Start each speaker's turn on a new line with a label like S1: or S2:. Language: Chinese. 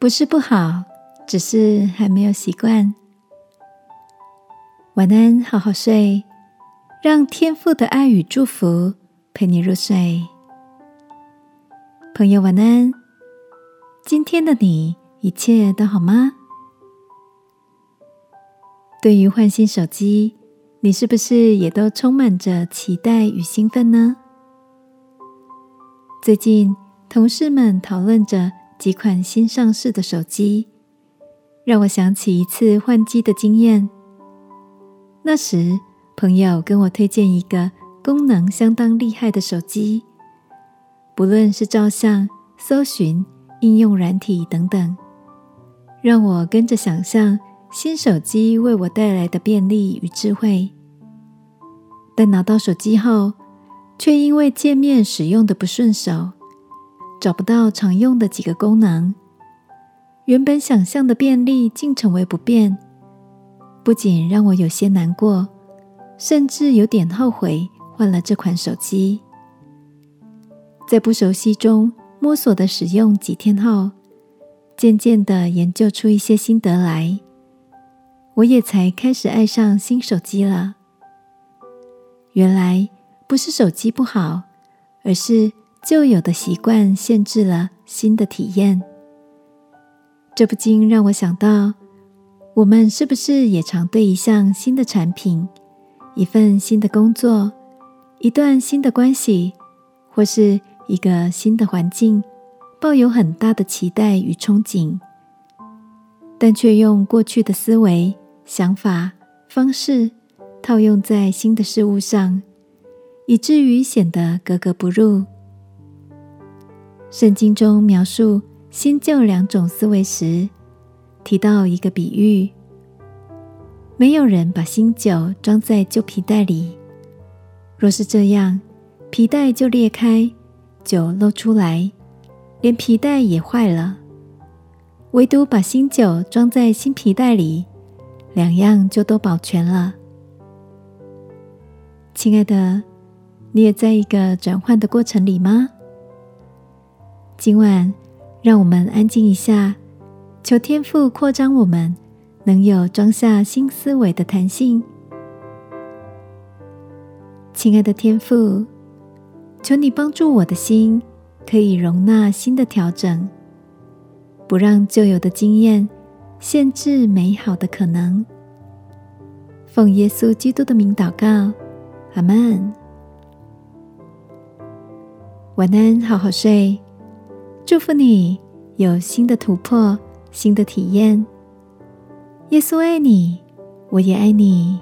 S1: 不是不好，只是还没有习惯。晚安，好好睡，让天父的爱与祝福陪你入睡。朋友，晚安。今天的你一切都好吗？对于换新手机，你是不是也都充满着期待与兴奋呢？最近，同事们讨论着几款新上市的手机，让我想起一次换机的经验。那时，朋友跟我推荐一个功能相当厉害的手机，不论是照相、搜寻、应用软体等等，让我跟着想象新手机为我带来的便利与智慧。但拿到手机后，却因为界面使用的不顺手，找不到常用的几个功能，原本想象的便利竟成为不便，不仅让我有些难过，甚至有点后悔换了这款手机。在不熟悉中摸索的使用几天后，渐渐的研究出一些心得来，我也才开始爱上新手机了。原来。不是手机不好，而是旧有的习惯限制了新的体验。这不禁让我想到，我们是不是也常对一项新的产品、一份新的工作、一段新的关系，或是一个新的环境，抱有很大的期待与憧憬，但却用过去的思维、想法、方式套用在新的事物上？以至于显得格格不入。圣经中描述新旧两种思维时，提到一个比喻：没有人把新酒装在旧皮袋里，若是这样，皮袋就裂开，酒漏出来，连皮袋也坏了。唯独把新酒装在新皮袋里，两样就都保全了。亲爱的。你也在一个转换的过程里吗？今晚，让我们安静一下，求天父扩张我们，能有装下新思维的弹性。亲爱的天父，求你帮助我的心，可以容纳新的调整，不让旧有的经验限制美好的可能。奉耶稣基督的名祷告，阿门。晚安，好好睡。祝福你有新的突破，新的体验。耶稣爱你，我也爱你。